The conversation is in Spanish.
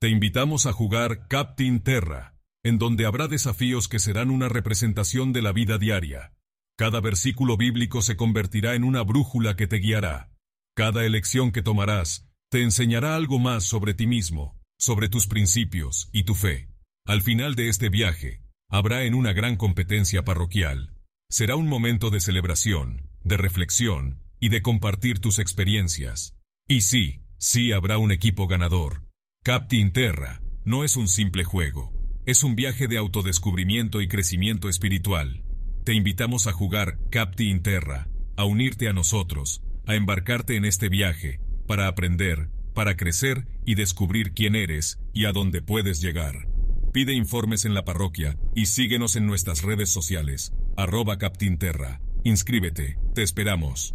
Te invitamos a jugar Captain Terra, en donde habrá desafíos que serán una representación de la vida diaria. Cada versículo bíblico se convertirá en una brújula que te guiará. Cada elección que tomarás te enseñará algo más sobre ti mismo, sobre tus principios y tu fe. Al final de este viaje, habrá en una gran competencia parroquial. Será un momento de celebración, de reflexión y de compartir tus experiencias. Y sí, sí habrá un equipo ganador. Captain Terra no es un simple juego, es un viaje de autodescubrimiento y crecimiento espiritual. Te invitamos a jugar Captain Terra, a unirte a nosotros, a embarcarte en este viaje, para aprender, para crecer y descubrir quién eres y a dónde puedes llegar. Pide informes en la parroquia y síguenos en nuestras redes sociales, arroba Captinterra. Inscríbete, te esperamos.